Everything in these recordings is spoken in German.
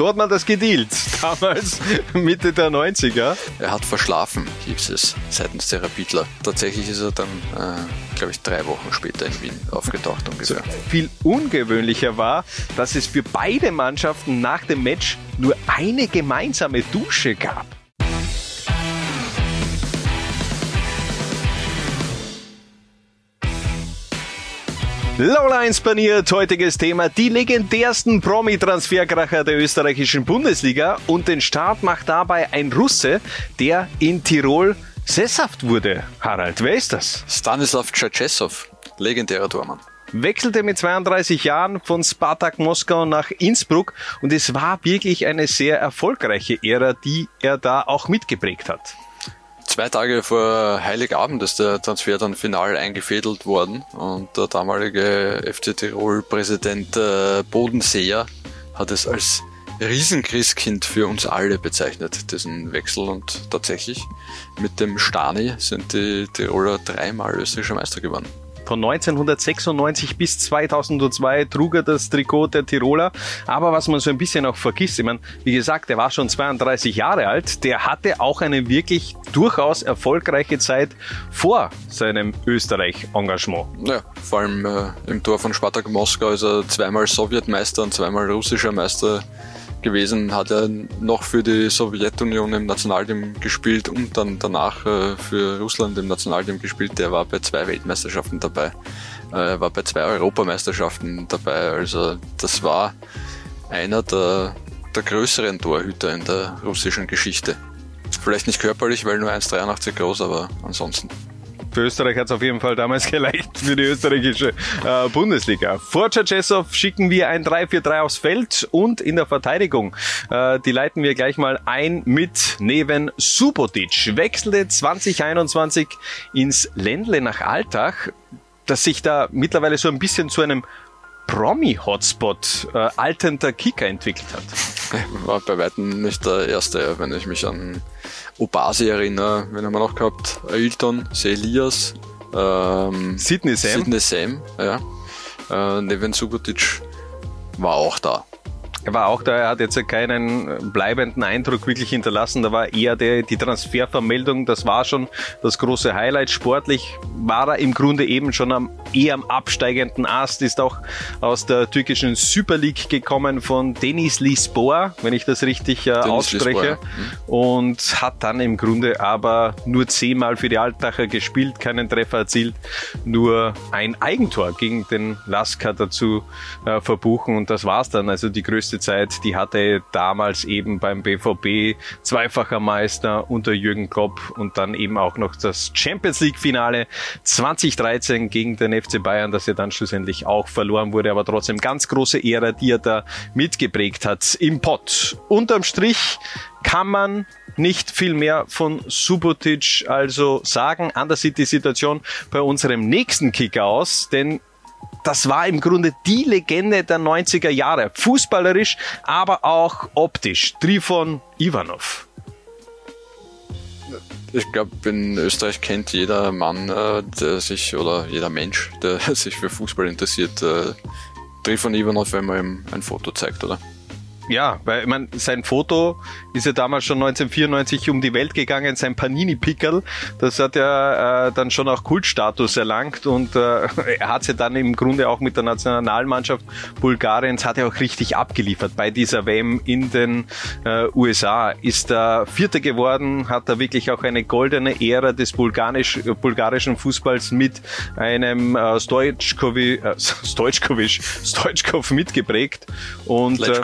So hat man das gedealt, damals Mitte der 90er. Er hat verschlafen, hieß es, seitens der Rapidler. Tatsächlich ist er dann, äh, glaube ich, drei Wochen später in Wien aufgetaucht ungefähr. So, viel ungewöhnlicher war, dass es für beide Mannschaften nach dem Match nur eine gemeinsame Dusche gab. Lowlines paniert, heutiges Thema, die legendärsten Promi-Transferkracher der österreichischen Bundesliga und den Start macht dabei ein Russe, der in Tirol sesshaft wurde. Harald, wer ist das? Stanislav Tschetschesow, legendärer Tormann wechselte mit 32 Jahren von Spartak Moskau nach Innsbruck und es war wirklich eine sehr erfolgreiche Ära, die er da auch mitgeprägt hat. Zwei Tage vor Heiligabend ist der Transfer dann final eingefädelt worden und der damalige FC Tirol-Präsident äh, Bodenseer hat es als Riesenchristkind für uns alle bezeichnet, diesen Wechsel. Und tatsächlich mit dem Stani sind die Tiroler dreimal österreichischer Meister geworden. Von 1996 bis 2002 trug er das Trikot der Tiroler. Aber was man so ein bisschen auch vergisst, ich meine, wie gesagt, er war schon 32 Jahre alt. Der hatte auch eine wirklich durchaus erfolgreiche Zeit vor seinem Österreich-Engagement. Ja, vor allem äh, im Tor von Spartak Moskau ist er zweimal Sowjetmeister und zweimal russischer Meister gewesen, hat er noch für die Sowjetunion im Nationalteam gespielt und dann danach äh, für Russland im Nationalteam gespielt. Der war bei zwei Weltmeisterschaften dabei, äh, war bei zwei Europameisterschaften dabei. Also das war einer der, der größeren Torhüter in der russischen Geschichte. Vielleicht nicht körperlich, weil nur 1,83 groß, aber ansonsten für Österreich hat es auf jeden Fall damals gereicht für die österreichische äh, Bundesliga. Vor Czerchesow schicken wir ein 3-4-3 aufs Feld und in der Verteidigung, äh, die leiten wir gleich mal ein mit Neven Subotic. Wechselte 2021 ins Ländle nach Alltag, das sich da mittlerweile so ein bisschen zu einem Promi-Hotspot äh, alternder Kicker entwickelt hat. War bei weitem nicht der erste, wenn ich mich an Obasi erinnere. Wen haben wir noch gehabt? Ailton, Elias, ähm, Sidney Sam. Sidney Sam, ja. Äh, Neven Subotic war auch da. Er war auch da, er hat jetzt keinen bleibenden Eindruck wirklich hinterlassen. Da war eher der, die Transfervermeldung, das war schon das große Highlight. Sportlich war er im Grunde eben schon am, eher am absteigenden Ast, ist auch aus der türkischen Super League gekommen von Denis Lisboa, wenn ich das richtig äh, ausspreche. Mhm. Und hat dann im Grunde aber nur zehnmal für die Altacher gespielt, keinen Treffer erzielt, nur ein Eigentor gegen den Lasker dazu äh, verbuchen und das war's dann. Also die größte beste Zeit, die hatte damals eben beim BVB zweifacher Meister unter Jürgen Klopp und dann eben auch noch das Champions League Finale 2013 gegen den FC Bayern, das ja dann schlussendlich auch verloren wurde, aber trotzdem ganz große Ära, die er da mitgeprägt hat im Pott. Unterm Strich kann man nicht viel mehr von Subotic also sagen. Anders sieht die Situation bei unserem nächsten Kicker aus, denn das war im Grunde die Legende der 90er Jahre. Fußballerisch, aber auch optisch. Trifon Ivanov. Ich glaube, in Österreich kennt jeder Mann, äh, der sich, oder jeder Mensch, der sich für Fußball interessiert, äh, Trifon Ivanov, wenn man ihm ein Foto zeigt, oder? Ja, weil mein, sein Foto ist ja damals schon 1994 um die Welt gegangen, sein Panini-Pickel, das hat ja äh, dann schon auch Kultstatus erlangt und äh, er hat ja dann im Grunde auch mit der Nationalmannschaft Bulgariens hat er auch richtig abgeliefert bei dieser WM in den äh, USA. Ist er Vierter geworden, hat er wirklich auch eine goldene Ära des bulgarisch, bulgarischen Fußballs mit einem äh, Stojkovic, äh, Stojkovic, Stojkov mitgeprägt und äh,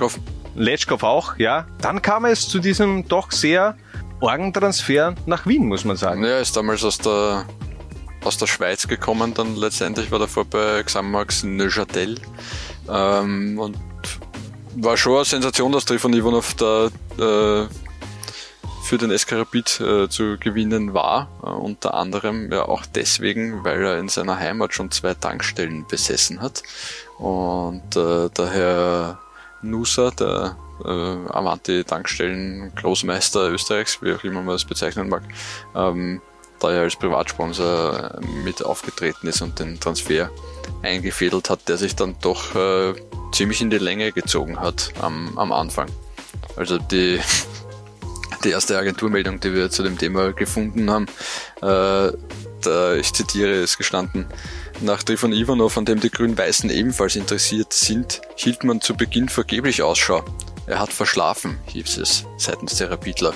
Letschkow auch, ja. Dann kam es zu diesem doch sehr Orgentransfer nach Wien, muss man sagen. Ja, ist damals aus der, aus der Schweiz gekommen, dann letztendlich war davor bei Xamax Neuchâtel ähm, und war schon eine Sensation, dass Trifon Ivanov da äh, für den SK Rapid äh, zu gewinnen war. Äh, unter anderem ja auch deswegen, weil er in seiner Heimat schon zwei Tankstellen besessen hat. Und äh, daher Nusa, der äh, Avanti-Tankstellen-Großmeister Österreichs, wie auch immer man das bezeichnen mag, ähm, da er als Privatsponsor mit aufgetreten ist und den Transfer eingefädelt hat, der sich dann doch äh, ziemlich in die Länge gezogen hat am, am Anfang. Also die, die erste Agenturmeldung, die wir zu dem Thema gefunden haben, äh, da, ich zitiere, ist gestanden, nach Trifon Ivanov, an dem die Grün-Weißen ebenfalls interessiert sind, hielt man zu Beginn vergeblich Ausschau. Er hat verschlafen, hieß es seitens der Rapidler.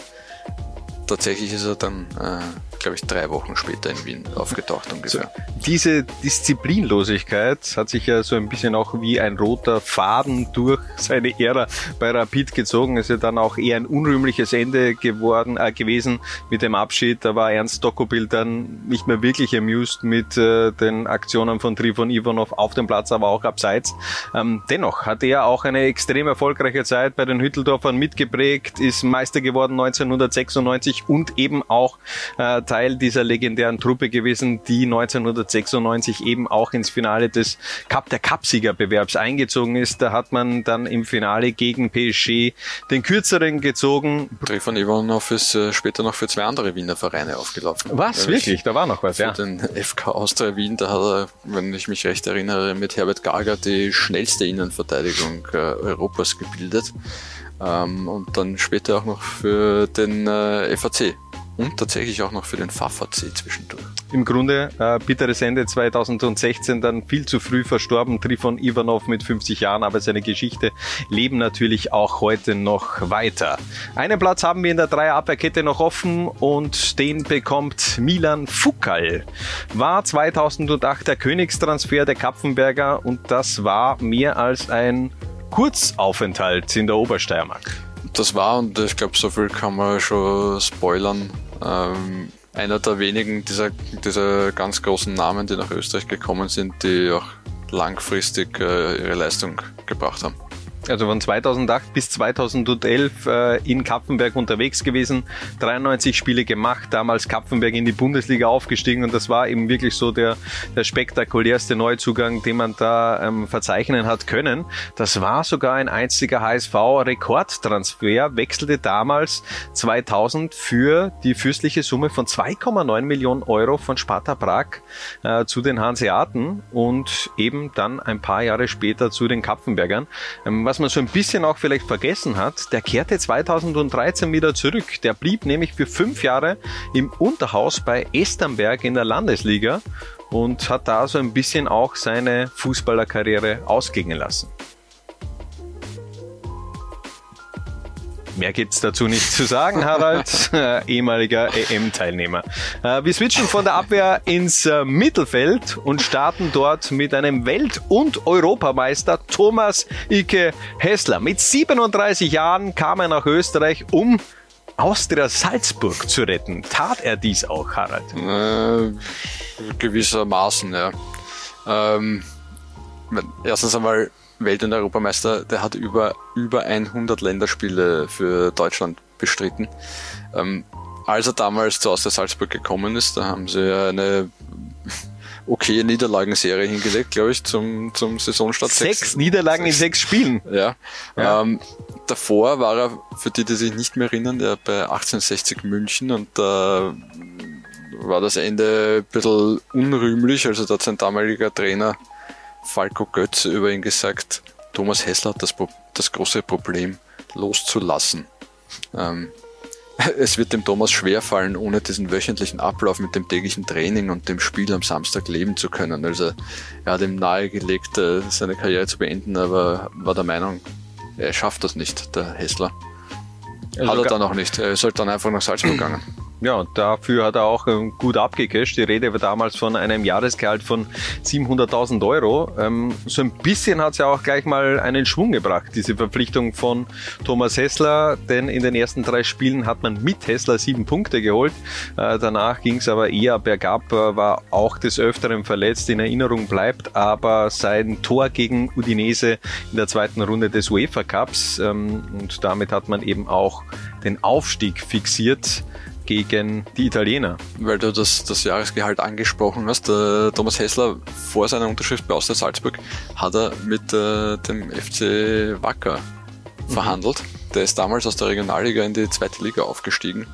Tatsächlich ist er dann äh, glaube ich, drei Wochen später in Wien aufgetaucht ungefähr. So, diese Disziplinlosigkeit hat sich ja so ein bisschen auch wie ein roter Faden durch seine Ära bei Rapid gezogen. Ist ja dann auch eher ein unrühmliches Ende geworden, äh, gewesen mit dem Abschied. Da war Ernst Dokobild dann nicht mehr wirklich amused mit äh, den Aktionen von Trifon Ivanov auf dem Platz, aber auch abseits. Ähm, dennoch hat er auch eine extrem erfolgreiche Zeit bei den Hütteldorfern mitgeprägt, ist Meister geworden 1996 und eben auch äh, Teil dieser legendären Truppe gewesen, die 1996 eben auch ins Finale des Cup der Cupsiegerbewerbs eingezogen ist. Da hat man dann im Finale gegen PSG den kürzeren gezogen. Trifon Ivanov ist äh, später noch für zwei andere Wiener Vereine aufgelaufen. Was? Wirklich? Da war noch was, für ja. den FK Austria Wien, da hat er, wenn ich mich recht erinnere, mit Herbert Gager die schnellste Innenverteidigung äh, Europas gebildet. Ähm, und dann später auch noch für den äh, FAC und tatsächlich auch noch für den FAFAC zwischendurch. Im Grunde äh, bitteres Ende 2016, dann viel zu früh verstorben, Trifon Ivanov mit 50 Jahren, aber seine Geschichte leben natürlich auch heute noch weiter. Einen Platz haben wir in der Dreierabwehrkette noch offen und den bekommt Milan Fukal. War 2008 der Königstransfer der Kapfenberger und das war mehr als ein Kurzaufenthalt in der Obersteiermark. Das war, und ich glaube, so viel kann man schon spoilern, ähm, einer der wenigen dieser, dieser ganz großen Namen, die nach Österreich gekommen sind, die auch langfristig äh, ihre Leistung gebracht haben also von 2008 bis 2011 äh, in Kapfenberg unterwegs gewesen, 93 Spiele gemacht, damals Kapfenberg in die Bundesliga aufgestiegen und das war eben wirklich so der, der spektakulärste Neuzugang, den man da ähm, verzeichnen hat können. Das war sogar ein einziger HSV-Rekordtransfer, wechselte damals 2000 für die fürstliche Summe von 2,9 Millionen Euro von Sparta Prag äh, zu den Hanseaten und eben dann ein paar Jahre später zu den Kapfenbergern. Ähm, was man so ein bisschen auch vielleicht vergessen hat, der kehrte 2013 wieder zurück. Der blieb nämlich für fünf Jahre im Unterhaus bei Esternberg in der Landesliga und hat da so ein bisschen auch seine Fußballerkarriere ausklingen lassen. Mehr gibt's dazu nicht zu sagen, Harald, äh, ehemaliger EM-Teilnehmer. Äh, wir switchen von der Abwehr ins äh, Mittelfeld und starten dort mit einem Welt- und Europameister Thomas Ike Hessler. Mit 37 Jahren kam er nach Österreich, um Austria Salzburg zu retten. Tat er dies auch, Harald? Äh, gewissermaßen, ja. Ähm, erstens einmal Welt- und Europameister, der hat über, über 100 Länderspiele für Deutschland bestritten. Ähm, als er damals zu Austria Salzburg gekommen ist, da haben sie eine okay Niederlagenserie hingelegt, glaube ich, zum, zum Saisonstart. Sechs, sechs Niederlagen sechs. in sechs Spielen. Ja. ja. Ähm, davor war er, für die, die sich nicht mehr erinnern, der bei 1860 München und da war das Ende ein bisschen unrühmlich, also da hat sein damaliger Trainer Falco Götz über ihn gesagt, Thomas Hessler hat das, das große Problem loszulassen. Ähm, es wird dem Thomas schwerfallen, ohne diesen wöchentlichen Ablauf mit dem täglichen Training und dem Spiel am Samstag leben zu können. Also er hat ihm nahegelegt, äh, seine Karriere zu beenden, aber war der Meinung, er schafft das nicht, der Hessler. Also hat er dann auch nicht. Er ist halt dann einfach nach Salzburg gegangen. Ja, dafür hat er auch ähm, gut abgecasht. Die Rede war damals von einem Jahresgehalt von 700.000 Euro. Ähm, so ein bisschen hat es ja auch gleich mal einen Schwung gebracht, diese Verpflichtung von Thomas Hessler, denn in den ersten drei Spielen hat man mit Hessler sieben Punkte geholt. Äh, danach ging es aber eher bergab, äh, war auch des Öfteren verletzt, in Erinnerung bleibt, aber sein Tor gegen Udinese in der zweiten Runde des UEFA Cups ähm, und damit hat man eben auch den Aufstieg fixiert gegen die Italiener. Weil du das, das Jahresgehalt angesprochen hast, der Thomas Hessler vor seiner Unterschrift bei Austria Salzburg hat er mit äh, dem FC Wacker mhm. verhandelt. Der ist damals aus der Regionalliga in die zweite Liga aufgestiegen.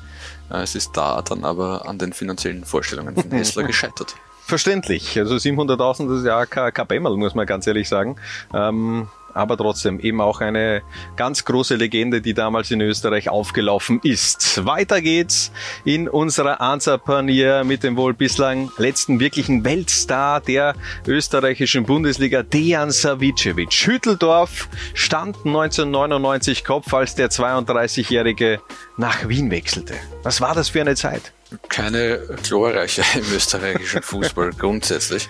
Äh, es ist da dann aber an den finanziellen Vorstellungen von Hessler gescheitert. Verständlich. Also 700.000 ist ja kein, kein Bämmerl, muss man ganz ehrlich sagen. Ähm, aber trotzdem eben auch eine ganz große Legende, die damals in Österreich aufgelaufen ist. Weiter geht's in unserer Ansapanier mit dem wohl bislang letzten wirklichen Weltstar der österreichischen Bundesliga, Dejan Savicevic. Hütteldorf stand 1999 Kopf, als der 32-Jährige nach Wien wechselte. Was war das für eine Zeit? Keine glorreiche im österreichischen Fußball grundsätzlich.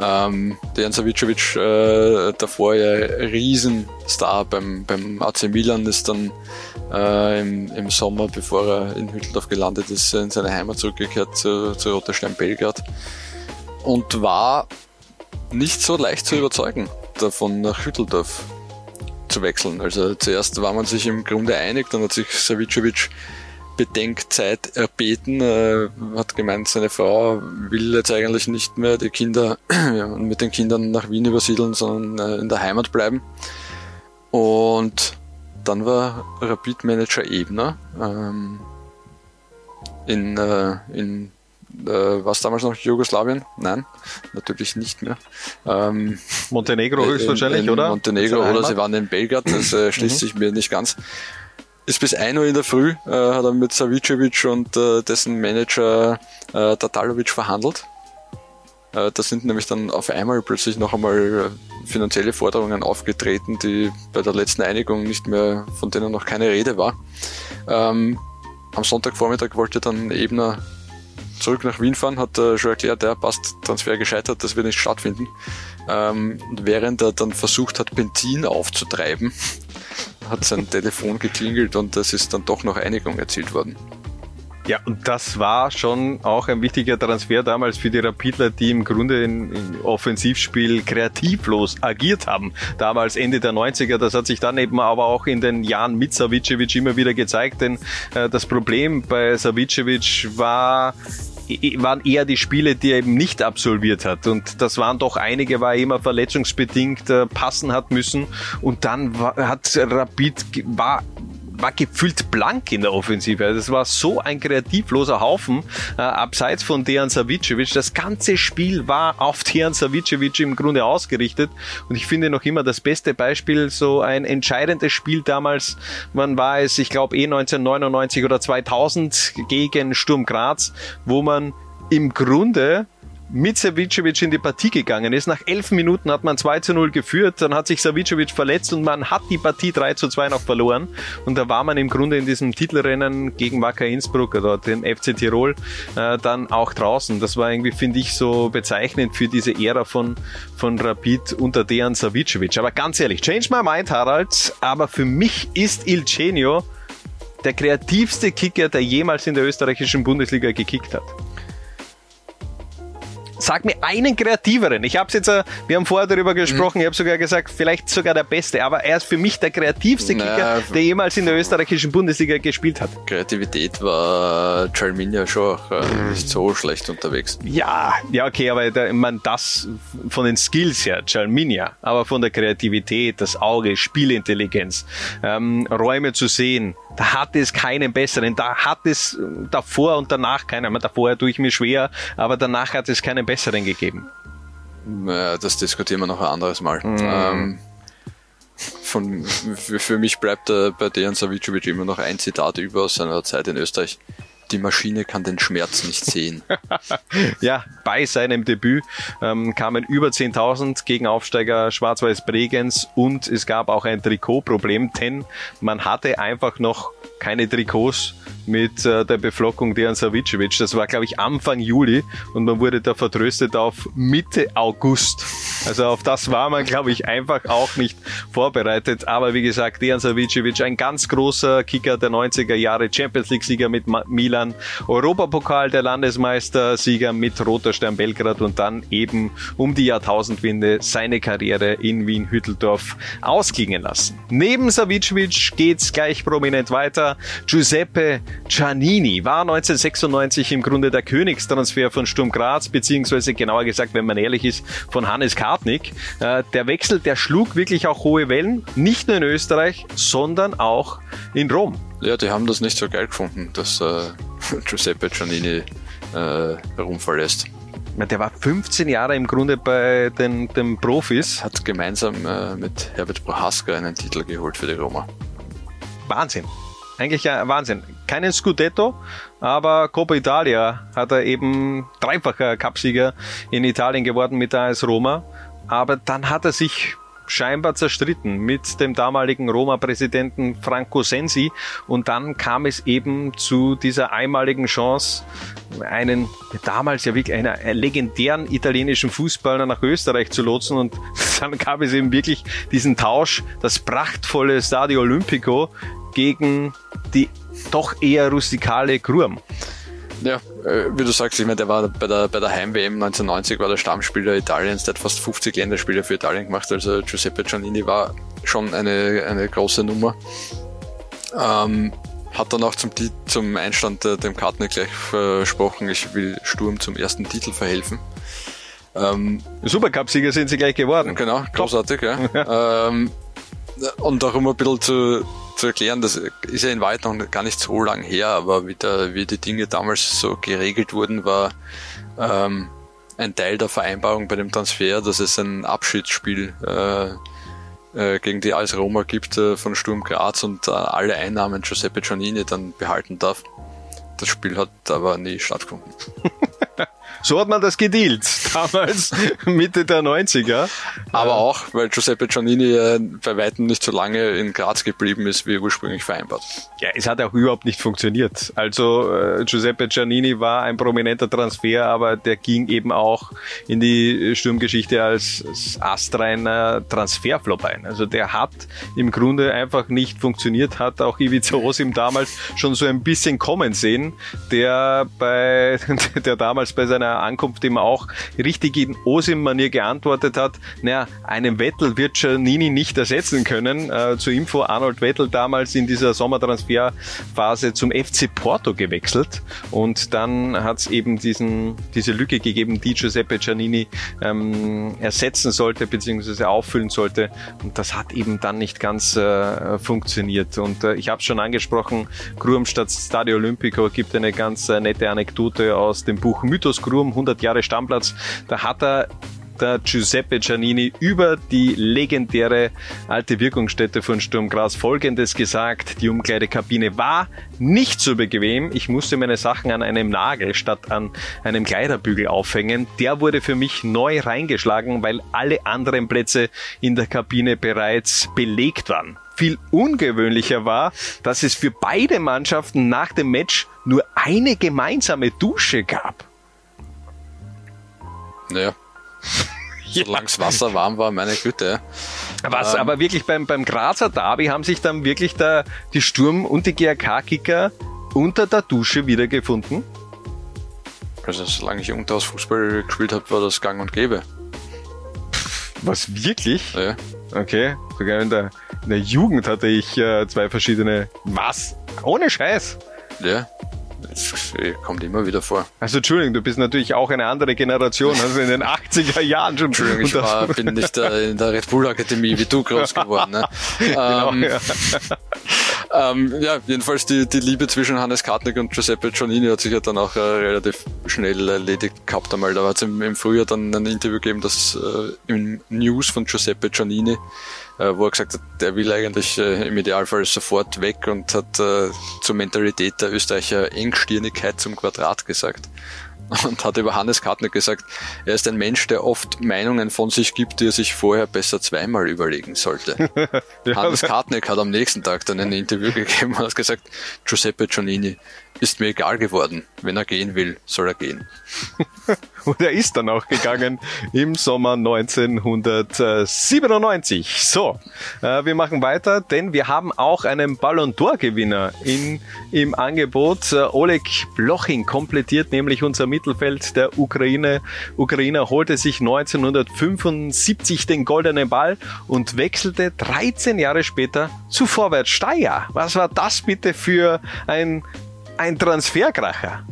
Ähm, Dejan Savicevic, äh, davor ja Riesenstar beim, beim AC Milan, ist dann äh, im, im Sommer, bevor er in Hütteldorf gelandet ist, in seine Heimat zurückgekehrt zu, zu Roter Stern Belgrad und war nicht so leicht zu überzeugen, davon nach Hütteldorf zu wechseln. Also zuerst war man sich im Grunde einig, dann hat sich Savicevic Bedenkzeit erbeten. Er hat gemeint, seine Frau will jetzt eigentlich nicht mehr die Kinder ja, mit den Kindern nach Wien übersiedeln, sondern äh, in der Heimat bleiben. Und dann war Rapid-Manager Ebner ähm, in, äh, in äh, was damals noch Jugoslawien? Nein, natürlich nicht mehr. Ähm, Montenegro höchstwahrscheinlich, in, in oder? Montenegro oder sie waren in Belgrad, das äh, schließt mhm. sich mir nicht ganz ist bis 1 Uhr in der Früh, äh, hat er mit Savicevic und äh, dessen Manager äh, Tatalovic verhandelt. Äh, da sind nämlich dann auf einmal plötzlich noch einmal äh, finanzielle Forderungen aufgetreten, die bei der letzten Einigung nicht mehr, von denen noch keine Rede war. Ähm, am Sonntagvormittag wollte dann Ebner zurück nach Wien fahren, hat äh, schon erklärt, der passt, Transfer gescheitert, das wird nicht stattfinden. Ähm, während er dann versucht hat, Benzin aufzutreiben, hat sein Telefon geklingelt und es ist dann doch noch Einigung erzielt worden. Ja, und das war schon auch ein wichtiger Transfer damals für die Rapidler, die im Grunde im Offensivspiel kreativlos agiert haben. Damals Ende der 90er, das hat sich dann eben aber auch in den Jahren mit Savicevic immer wieder gezeigt, denn äh, das Problem bei Savicevic war waren eher die Spiele, die er eben nicht absolviert hat. Und das waren doch einige, war er immer verletzungsbedingt äh, passen hat müssen. Und dann war, hat Rapid, war war gefühlt blank in der Offensive. Also das war so ein kreativloser Haufen, äh, abseits von Dejan Savicevic. Das ganze Spiel war auf Dejan Savicevic im Grunde ausgerichtet. Und ich finde noch immer das beste Beispiel, so ein entscheidendes Spiel damals, wann war es, ich glaube eh 1999 oder 2000 gegen Sturm Graz, wo man im Grunde mit Savicevic in die Partie gegangen ist. Nach elf Minuten hat man 2 zu 0 geführt, dann hat sich Savicevic verletzt und man hat die Partie 3 zu 2 noch verloren. Und da war man im Grunde in diesem Titelrennen gegen Wacker Innsbruck oder den FC Tirol äh, dann auch draußen. Das war irgendwie, finde ich, so bezeichnend für diese Ära von, von Rapid unter Dejan Savicevic. Aber ganz ehrlich, change my mind, Harald, aber für mich ist Il Genio der kreativste Kicker, der jemals in der österreichischen Bundesliga gekickt hat. Sag mir einen kreativeren. Ich habe jetzt, äh, wir haben vorher darüber gesprochen, mhm. ich habe sogar gesagt, vielleicht sogar der Beste, aber er ist für mich der kreativste Kicker, der jemals in der österreichischen Bundesliga gespielt hat. Kreativität war Jalminia schon auch äh, nicht so schlecht unterwegs. Ja, ja, okay, aber der, man das von den Skills her, Jalminia, aber von der Kreativität, das Auge, Spielintelligenz, ähm, Räume zu sehen, da hat es keinen besseren. Da hat es davor und danach keinen. Davor tue ich mir schwer, aber danach hat es keinen besseren gegeben. Das diskutieren wir noch ein anderes Mal. Mm. Ähm, von, für, mich bleibt äh, bei Dejan Savicevic immer noch ein Zitat über aus seiner Zeit in Österreich die Maschine kann den Schmerz nicht sehen. ja, bei seinem Debüt ähm, kamen über 10.000 gegen Aufsteiger Schwarz-Weiß Bregenz und es gab auch ein Trikotproblem, denn man hatte einfach noch keine Trikots mit äh, der Beflockung Dejan Savicevic. Das war, glaube ich, Anfang Juli und man wurde da vertröstet auf Mitte August. Also auf das war man, glaube ich, einfach auch nicht vorbereitet. Aber wie gesagt, Dejan Savicevic, ein ganz großer Kicker der 90er Jahre, Champions League-Sieger mit Milan, Europapokal der Landesmeister-Sieger mit Roter Stern Belgrad und dann eben um die Jahrtausendwende seine Karriere in Wien-Hütteldorf ausklingen lassen. Neben Savicevic geht's gleich prominent weiter. Giuseppe Giannini war 1996 im Grunde der Königstransfer von Sturm Graz, beziehungsweise genauer gesagt, wenn man ehrlich ist, von Hannes Kartnick. Äh, der Wechsel, der schlug wirklich auch hohe Wellen, nicht nur in Österreich, sondern auch in Rom. Ja, die haben das nicht so geil gefunden, dass äh, Giuseppe Giannini äh, herumverlässt. Der war 15 Jahre im Grunde bei den, den Profis. Hat gemeinsam äh, mit Herbert Prohaska einen Titel geholt für die Roma. Wahnsinn. Eigentlich ein Wahnsinn. Keinen Scudetto, aber Coppa Italia hat er eben dreifacher Cupsieger in Italien geworden mit der AS Roma. Aber dann hat er sich scheinbar zerstritten mit dem damaligen Roma-Präsidenten Franco Sensi und dann kam es eben zu dieser einmaligen Chance, einen damals ja wirklich einen legendären italienischen Fußballer nach Österreich zu lotsen und dann gab es eben wirklich diesen Tausch, das prachtvolle Stadio Olimpico gegen die doch eher rustikale Grum. Ja, äh, wie du sagst, ich meine, der war bei der, bei der Heim-WM 1990 war der Stammspieler Italiens, der hat fast 50 Länderspiele für Italien gemacht, also Giuseppe Giannini war schon eine, eine große Nummer. Ähm, hat dann auch zum, zum Einstand äh, dem Kartner gleich versprochen, ich will Sturm zum ersten Titel verhelfen. Ähm, Supercup-Sieger sind sie gleich geworden. Genau, großartig, ja. Ähm, und darum ein bisschen zu, zu erklären, das ist ja in Wahrheit noch gar nicht so lang her, aber wie, der, wie die Dinge damals so geregelt wurden, war ähm, ein Teil der Vereinbarung bei dem Transfer, dass es ein Abschiedsspiel äh, äh, gegen die AS Roma gibt äh, von Sturm Graz und äh, alle Einnahmen Giuseppe Giannini dann behalten darf. Das Spiel hat aber nie stattgefunden. So hat man das gedealt, damals Mitte der 90er. Aber auch, weil Giuseppe Giannini äh, bei weitem nicht so lange in Graz geblieben ist, wie ursprünglich vereinbart. Ja, es hat auch überhaupt nicht funktioniert. Also äh, Giuseppe Giannini war ein prominenter Transfer, aber der ging eben auch in die Sturmgeschichte als, als astreiner Transferflop ein. Also der hat im Grunde einfach nicht funktioniert, hat auch Ivica Osim damals schon so ein bisschen kommen sehen, der bei, der damals bei seiner Ankunft eben auch richtig in Osim-Manier geantwortet hat, naja, einen Vettel wird Giannini nicht ersetzen können. Äh, zur Info, Arnold Vettel damals in dieser Sommertransferphase zum FC Porto gewechselt und dann hat es eben diesen, diese Lücke gegeben, die Giuseppe Giannini ähm, ersetzen sollte bzw. auffüllen sollte und das hat eben dann nicht ganz äh, funktioniert und äh, ich habe es schon angesprochen, Grum statt Stadio Olimpico gibt eine ganz äh, nette Anekdote aus dem Buch Mythos Grum Sturm, 100 Jahre Stammplatz. Da hat er der Giuseppe Giannini über die legendäre alte Wirkungsstätte von Sturm Graz Folgendes gesagt. Die Umkleidekabine war nicht so bequem. Ich musste meine Sachen an einem Nagel statt an einem Kleiderbügel aufhängen. Der wurde für mich neu reingeschlagen, weil alle anderen Plätze in der Kabine bereits belegt waren. Viel ungewöhnlicher war, dass es für beide Mannschaften nach dem Match nur eine gemeinsame Dusche gab. Naja. ja. Solange das Wasser warm war, meine Güte. Was, ähm, aber wirklich beim, beim Grazer Derby haben sich dann wirklich der, die Sturm- und die GRK-Kicker unter der Dusche wiedergefunden? Also solange ich Unterhaus Fußball gespielt habe, war das gang und gäbe. Was, wirklich? Ja. Okay, sogar in der, in der Jugend hatte ich äh, zwei verschiedene... Was? Ohne Scheiß? Ja. Das kommt immer wieder vor. Also Entschuldigung, du bist natürlich auch eine andere Generation, also in den 80er Jahren schon. Entschuldigung, ich war, bin nicht äh, in der Red Bull Akademie wie du groß geworden. Ne? genau, ähm, ja. Ähm, ja, jedenfalls die, die Liebe zwischen Hannes Kartnick und Giuseppe Giannini hat sich ja dann auch äh, relativ schnell erledigt gehabt einmal. Da hat es im, im, Frühjahr dann ein Interview gegeben, das äh, im News von Giuseppe Giannini äh, wo er gesagt hat, der will eigentlich äh, im Idealfall sofort weg und hat äh, zur Mentalität der Österreicher Engstirnigkeit zum Quadrat gesagt. Und hat über Hannes Kartner gesagt, er ist ein Mensch, der oft Meinungen von sich gibt, die er sich vorher besser zweimal überlegen sollte. ja, Hannes Kartnick hat am nächsten Tag dann ein Interview gegeben und hat gesagt, Giuseppe Giannini ist mir egal geworden. Wenn er gehen will, soll er gehen. Und er ist dann auch gegangen im Sommer 1997. So, äh, wir machen weiter, denn wir haben auch einen Ballon d'Or Gewinner in, im Angebot. Äh, Oleg Blochin komplettiert nämlich unser Mittelfeld der Ukraine. Ukrainer holte sich 1975 den goldenen Ball und wechselte 13 Jahre später zu Vorwärts Steyr. Was war das bitte für ein, ein Transferkracher?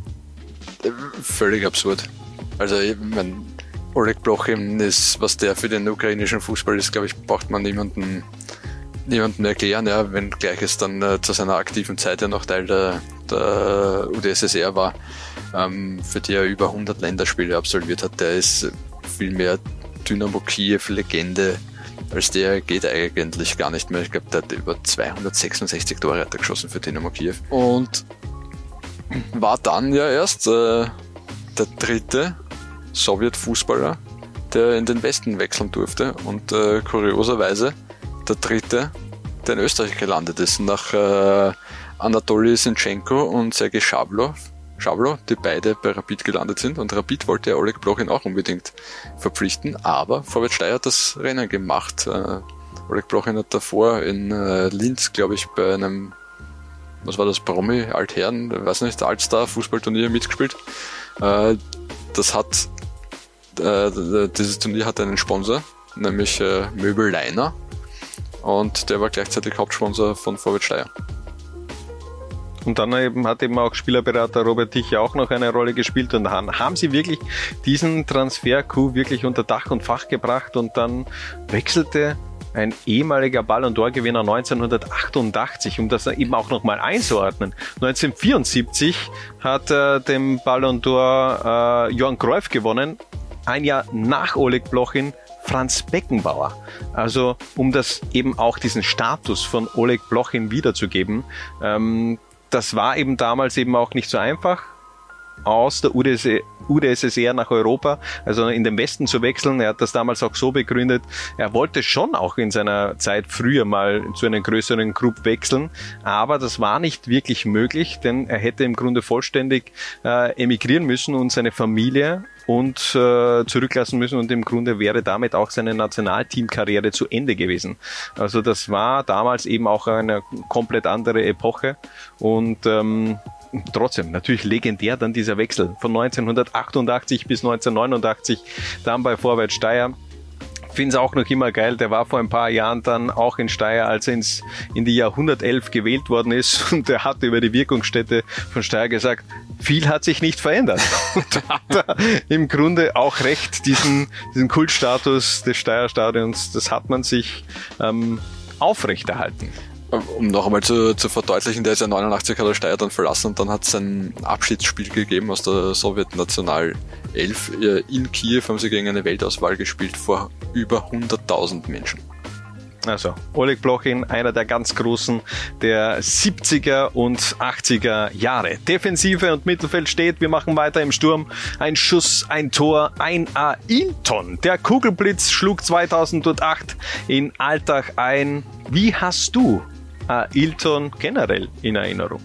Völlig absurd. Also, ich mein, Oleg Blochin ist, was der für den ukrainischen Fußball ist, glaube ich, braucht man niemanden, niemanden erklären, ja, wenn gleich es dann äh, zu seiner aktiven Zeit ja noch Teil der, der UdSSR war. ähm, für die er über 100 Länderspiele absolviert hat, der ist viel mehr Dynamo Kiew-Legende als der geht eigentlich gar nicht mehr. Ich glaube, der hat über 266 Tore hat er geschossen für Dynamo Kiew. Und war dann ja erst äh, der dritte Sowjetfußballer, der in den Westen wechseln durfte. Und äh, kurioserweise der dritte, der in Österreich gelandet ist, nach äh, Anatoly Sinchenko und Sergei Schablov Schablo, die beide bei Rapid gelandet sind. Und Rapid wollte ja Oleg Blochin auch unbedingt verpflichten, aber Vorwärts Steyr hat das Rennen gemacht. Äh, Oleg Blochin hat davor in äh, Linz, glaube ich, bei einem, was war das, Promi, Altherren, weiß nicht, Altstar Fußballturnier mitgespielt. Äh, das hat, äh, dieses Turnier hat einen Sponsor, nämlich äh, Möbel Leiner. Und der war gleichzeitig Hauptsponsor von Vorwärts Steyr. Und dann eben hat eben auch Spielerberater Robert Tiche auch noch eine Rolle gespielt und dann haben sie wirklich diesen Transfer-Coup wirklich unter Dach und Fach gebracht und dann wechselte ein ehemaliger Ballon d'Or-Gewinner 1988, um das eben auch nochmal einzuordnen. 1974 hat äh, den Ballon d'Or äh, Johann Cruyff gewonnen, ein Jahr nach Oleg Blochin Franz Beckenbauer. Also um das eben auch diesen Status von Oleg Blochin wiederzugeben, ähm, das war eben damals eben auch nicht so einfach aus der UdSSR nach Europa, also in den Westen zu wechseln. Er hat das damals auch so begründet. Er wollte schon auch in seiner Zeit früher mal zu einem größeren Group wechseln, aber das war nicht wirklich möglich, denn er hätte im Grunde vollständig äh, emigrieren müssen und seine Familie und äh, zurücklassen müssen und im Grunde wäre damit auch seine Nationalteamkarriere zu Ende gewesen. Also das war damals eben auch eine komplett andere Epoche und ähm, trotzdem natürlich legendär dann dieser Wechsel von 1988 bis 1989 dann bei Vorwärts Steyr finde es auch noch immer geil. Der war vor ein paar Jahren dann auch in Steyr, als er ins, in die Jahrhundertelf gewählt worden ist. Und der hat über die Wirkungsstätte von Steyr gesagt, viel hat sich nicht verändert. Und hat er im Grunde auch recht, diesen, diesen Kultstatus des Steyr-Stadions, das hat man sich ähm, aufrechterhalten um noch einmal zu, zu verdeutlichen, der ist ja 89 hat er Steyr dann verlassen und dann hat es ein Abschiedsspiel gegeben aus der Sowjetnational 11. Äh, in Kiew haben sie gegen eine Weltauswahl gespielt vor über 100.000 Menschen. Also, Oleg Blochin, einer der ganz Großen der 70er und 80er Jahre. Defensive und Mittelfeld steht, wir machen weiter im Sturm. Ein Schuss, ein Tor, ein Ailton. Der Kugelblitz schlug 2008 in Alltag ein. Wie hast du Ailton generell in Erinnerung?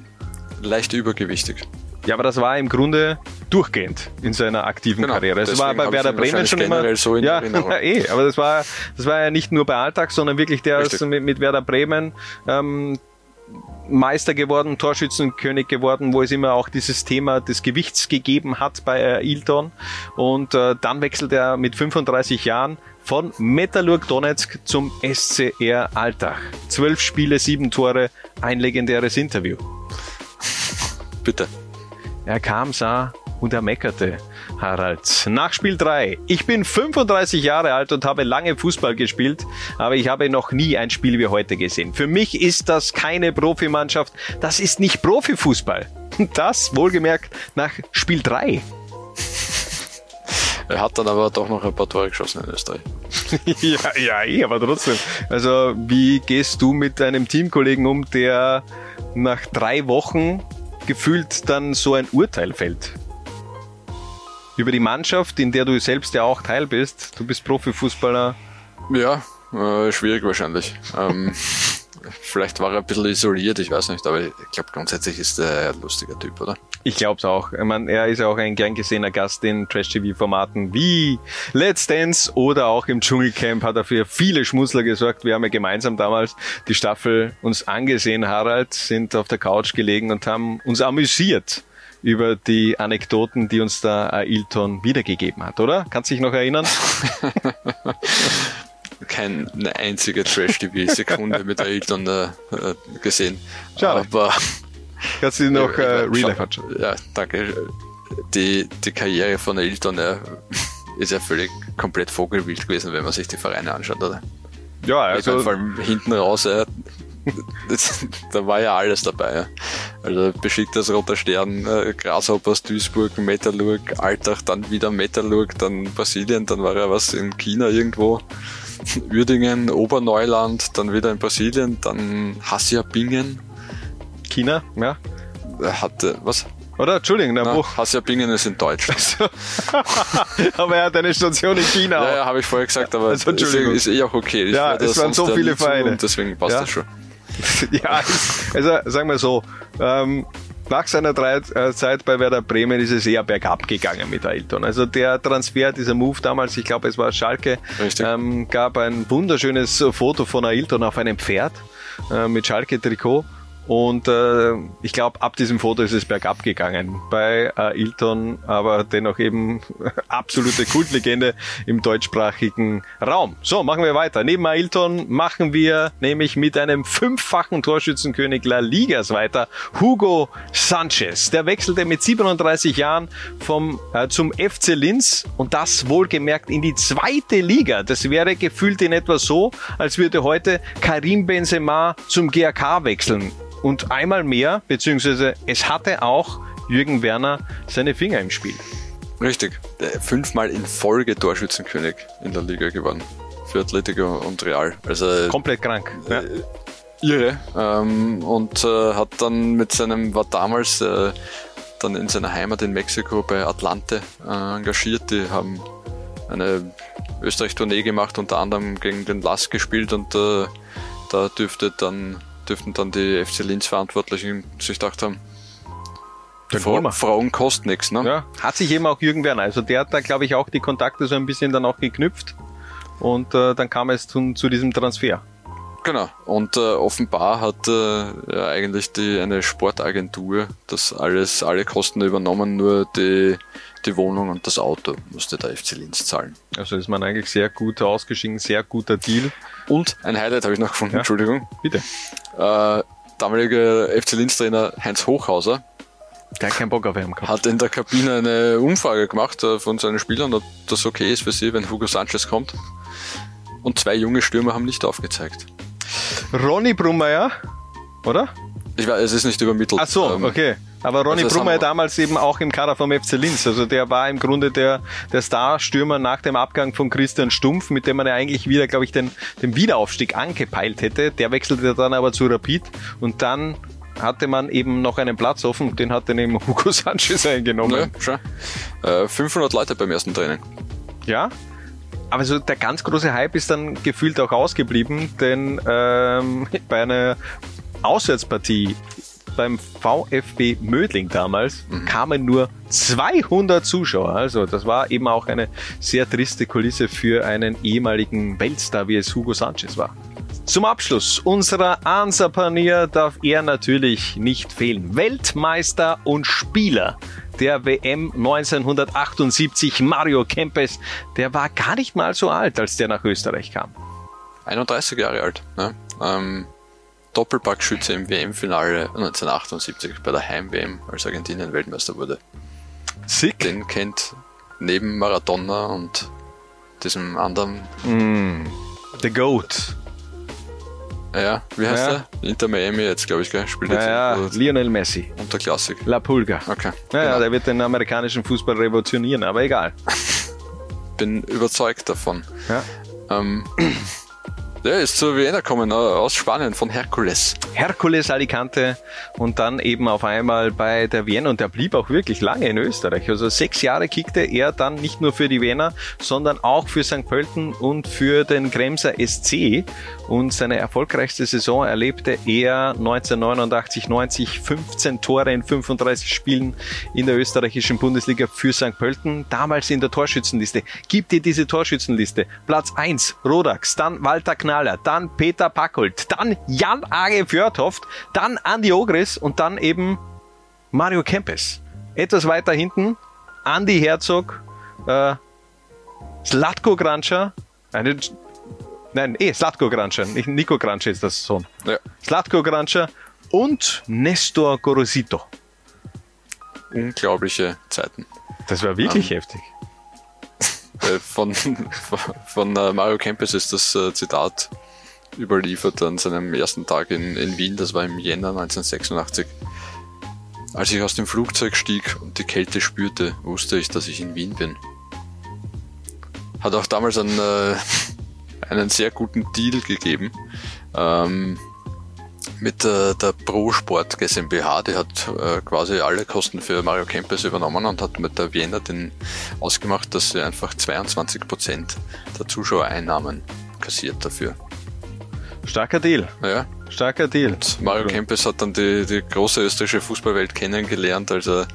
Leicht übergewichtig. Ja, aber das war im Grunde durchgehend in seiner aktiven genau, Karriere. Es war bei Werder Bremen schon immer so in ja, eh, aber das war das war ja nicht nur bei Alltag, sondern wirklich der ist mit, mit Werder Bremen ähm, Meister geworden, Torschützenkönig geworden, wo es immer auch dieses Thema des Gewichts gegeben hat bei äh, Ilton. Und äh, dann wechselt er mit 35 Jahren von Metallurg Donetsk zum SCR Alltag. Zwölf Spiele, sieben Tore, ein legendäres Interview. Bitte. Er kam, sah und er meckerte. Harald. Nach Spiel 3. Ich bin 35 Jahre alt und habe lange Fußball gespielt, aber ich habe noch nie ein Spiel wie heute gesehen. Für mich ist das keine Profimannschaft. Das ist nicht Profifußball. Das wohlgemerkt nach Spiel 3. Er hat dann aber doch noch ein paar Tore geschossen in Österreich. ja, ja, eh, aber trotzdem. Also, wie gehst du mit deinem Teamkollegen um, der nach drei Wochen gefühlt dann so ein Urteil fällt? Über die Mannschaft, in der du selbst ja auch Teil bist. Du bist Profifußballer. Ja, äh, schwierig wahrscheinlich. ähm, vielleicht war er ein bisschen isoliert, ich weiß nicht, aber ich glaube grundsätzlich ist er ein lustiger Typ, oder? Ich glaube es auch. Ich mein, er ist ja auch ein gern gesehener Gast in Trash-TV-Formaten wie Let's Dance oder auch im Dschungelcamp hat er für viele Schmutzler gesorgt. Wir haben ja gemeinsam damals die Staffel uns angesehen, Harald, sind auf der Couch gelegen und haben uns amüsiert über die Anekdoten, die uns da Ailton wiedergegeben hat, oder? Kannst du dich noch erinnern? Keine einzige Trash-TV-Sekunde mit Ailton äh, gesehen. Schade. Aber Kannst du noch äh, Real Life anschauen? Ja, danke. Die, die Karriere von Ailton äh, ist ja völlig komplett vogelwild gewesen, wenn man sich die Vereine anschaut, oder? Ja, also. Vor allem hinten raus, äh, da war ja alles dabei. Also Besiktas Roter Stern, äh, Grasshoppers Duisburg, Metallurg, Altach, dann wieder Metallurg, dann Brasilien, dann war er was in China irgendwo, Uerdingen, Oberneuland, dann wieder in Brasilien, dann Hassia Bingen. China, ja. Er hatte, was? Oder? Entschuldigung, der Na, Buch. Hassia Bingen ist in Deutschland. aber er hat eine Station in China. Ja, ja, habe ich vorher gesagt, aber Also, Entschuldigung. ist, eh auch okay. Ich Ja, es das waren so viele Vereine. Und deswegen passt Ja. das schon. Ja, also sagen wir so, ähm, nach seiner drei, äh, Zeit bei Werder Bremen ist es eher bergab gegangen mit Ailton. Also der Transfer, dieser Move damals, ich glaube es war Schalke, ähm, gab ein wunderschönes Foto von Ailton auf einem Pferd äh, mit Schalke-Trikot. Und äh, ich glaube, ab diesem Foto ist es bergab gegangen bei Ailton, aber dennoch eben absolute Kultlegende im deutschsprachigen Raum. So, machen wir weiter. Neben Ailton machen wir nämlich mit einem fünffachen Torschützenkönig La Ligas weiter, Hugo Sanchez. Der wechselte mit 37 Jahren vom, äh, zum FC Linz und das wohlgemerkt in die zweite Liga. Das wäre gefühlt in etwa so, als würde heute Karim Benzema zum GAK wechseln. Und einmal mehr, beziehungsweise es hatte auch Jürgen Werner seine Finger im Spiel. Richtig. Äh, Fünfmal in Folge Torschützenkönig in der Liga gewonnen. Für Atletico und Real. Also Komplett krank. Ja. irre. Ähm, und äh, hat dann mit seinem, war damals äh, dann in seiner Heimat in Mexiko bei Atlante äh, engagiert. Die haben eine Österreich-Tournee gemacht, unter anderem gegen den Lass gespielt und äh, da dürfte dann, dürften dann die FC Linz-Verantwortlichen sich gedacht haben, Den. Frauen kosten nichts, ne? Ja, hat sich eben auch Jürgen Werner. Also der hat da, glaube ich, auch die Kontakte so ein bisschen dann auch geknüpft. Und äh, dann kam es zu, zu diesem Transfer. Genau. Und äh, offenbar hat äh, ja, eigentlich die eine Sportagentur das alles, alle Kosten übernommen, nur die, die Wohnung und das Auto musste der FC Linz zahlen. Also ist man eigentlich sehr gut ausgeschieden, sehr guter Deal. Und ein Highlight habe ich noch gefunden, Ja. Entschuldigung. Bitte. Äh, damaliger FC Linz-Trainer Heinz Hochhauser Der hat keinen Bock auf ihn gehabt. hat in der Kabine eine Umfrage gemacht äh, von seinen Spielern, ob das okay ist für sie, wenn Hugo Sanchez kommt. Und zwei junge Stürmer haben nicht aufgezeigt. Ronny Brummeier, oder? Ich weiß, es ist nicht übermittelt. Ach so, Ähm, okay. Aber Ronny also wir- damals eben auch im Kader vom FC Linz. Also der war im Grunde der, der Star-Stürmer nach dem Abgang von Christian Stumpf, mit dem man ja eigentlich wieder, glaube ich, den, den Wiederaufstieg angepeilt hätte. Der wechselte dann aber zu Rapid und dann hatte man eben noch einen Platz offen, den hat dann eben Hugo Sanchez eingenommen. Ja, schon. Äh, 500 Leute beim ersten Training. Ja. Aber so der ganz große Hype ist dann gefühlt auch ausgeblieben, denn ähm, bei einer Auswärtspartie beim VfB Mödling damals kamen nur 200 Zuschauer. Also das war eben auch eine sehr triste Kulisse für einen ehemaligen Weltstar, wie es Hugo Sanchez war. Zum Abschluss unserer Ansapanier darf er natürlich nicht fehlen. Weltmeister und Spieler der WM 1978, Mario Kempes, der war gar nicht mal so alt, als der nach Österreich kam. 31 Jahre alt. Ne? Ähm, Doppelpackschütze im WM-Finale 1978 bei der Heim-WM, als Argentinien Weltmeister wurde. Sick. Den kennt neben Maradona und diesem anderen, The Goat. ja, wie heißt Ja. der? Inter Miami jetzt, glaube ich, gell? Spielt jetzt unter, Lionel Messi. unter Klassik. La Pulga. Okay. Naja, genau. der wird den amerikanischen Fußball revolutionieren, aber egal. Bin überzeugt davon. Ja. Ähm, der ist zur Vienna gekommen, äh, aus Spanien, von Hercules. Hercules Alicante und dann eben auf einmal bei der Vienna und der blieb auch wirklich lange in Österreich. Also sechs Jahre kickte er dann nicht nur für die Vienna, sondern auch für St. Pölten und für den Kremser SC. Und seine erfolgreichste Saison erlebte er 1989-90, 15 Tore in 35 Spielen in der österreichischen Bundesliga für St. Pölten, damals in der Torschützenliste. Gibt dir diese Torschützenliste. Platz 1 Rodax, dann Walter Knaller, dann Peter Packold, dann Jan Age Fjörtoft, dann Andi Ogris und dann eben Mario Kempes. Etwas weiter hinten Andi Herzog, äh, Slatko Granča, eine, nein, eh, Slatko nicht Nico Granča ist das Sohn. Ja. Slatko Granča und Nestor Gorosito. Unglaubliche Zeiten. Das war wirklich heftig. Äh, von, von äh, Mario Kempes ist das äh, Zitat überliefert an seinem ersten Tag in, in Wien, das war im Jänner 1986. Als ich aus dem Flugzeug stieg und die Kälte spürte, wusste ich, dass ich in Wien bin. Hat auch damals einen, äh, einen sehr guten Deal gegeben. Ähm, mit der, der Pro Sport GmbH, die hat äh, quasi alle Kosten für Mario Campus übernommen und hat mit der Vienna den ausgemacht, dass sie einfach 22 Prozent der Zuschauereinnahmen kassiert dafür. Starker Deal. Ja. Starker Deal. Und Mario Kempes hat dann die, die große österreichische Fußballwelt kennengelernt, als er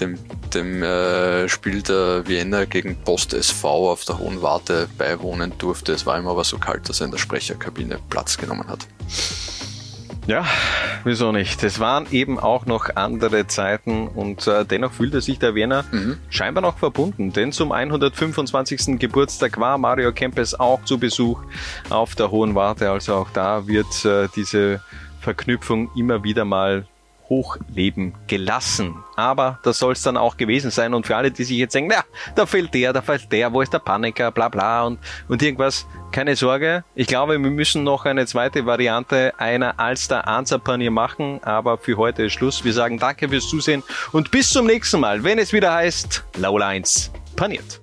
dem, dem äh, Spiel der Vienna gegen Post SV auf der Hohen Warte beiwohnen durfte. Es war ihm aber so kalt, dass er in der Sprecherkabine Platz genommen hat. Ja, wieso nicht? Es waren eben auch noch andere Zeiten und äh, dennoch fühlte sich der Werner mhm. scheinbar noch verbunden, denn zum 125. Geburtstag war Mario Kempes auch zu Besuch auf der Hohen Warte, also auch da wird äh, diese Verknüpfung immer wieder mal hochleben gelassen. Aber das soll es dann auch gewesen sein. Und für alle, die sich jetzt denken, na, da fehlt der, da fehlt der, wo ist der Paniker, bla bla und, und irgendwas, keine Sorge. Ich glaube, wir müssen noch eine zweite Variante einer Alster Answer Panier machen. Aber für heute ist Schluss. Wir sagen danke fürs Zusehen und bis zum nächsten Mal, wenn es wieder heißt, Laula 1 paniert.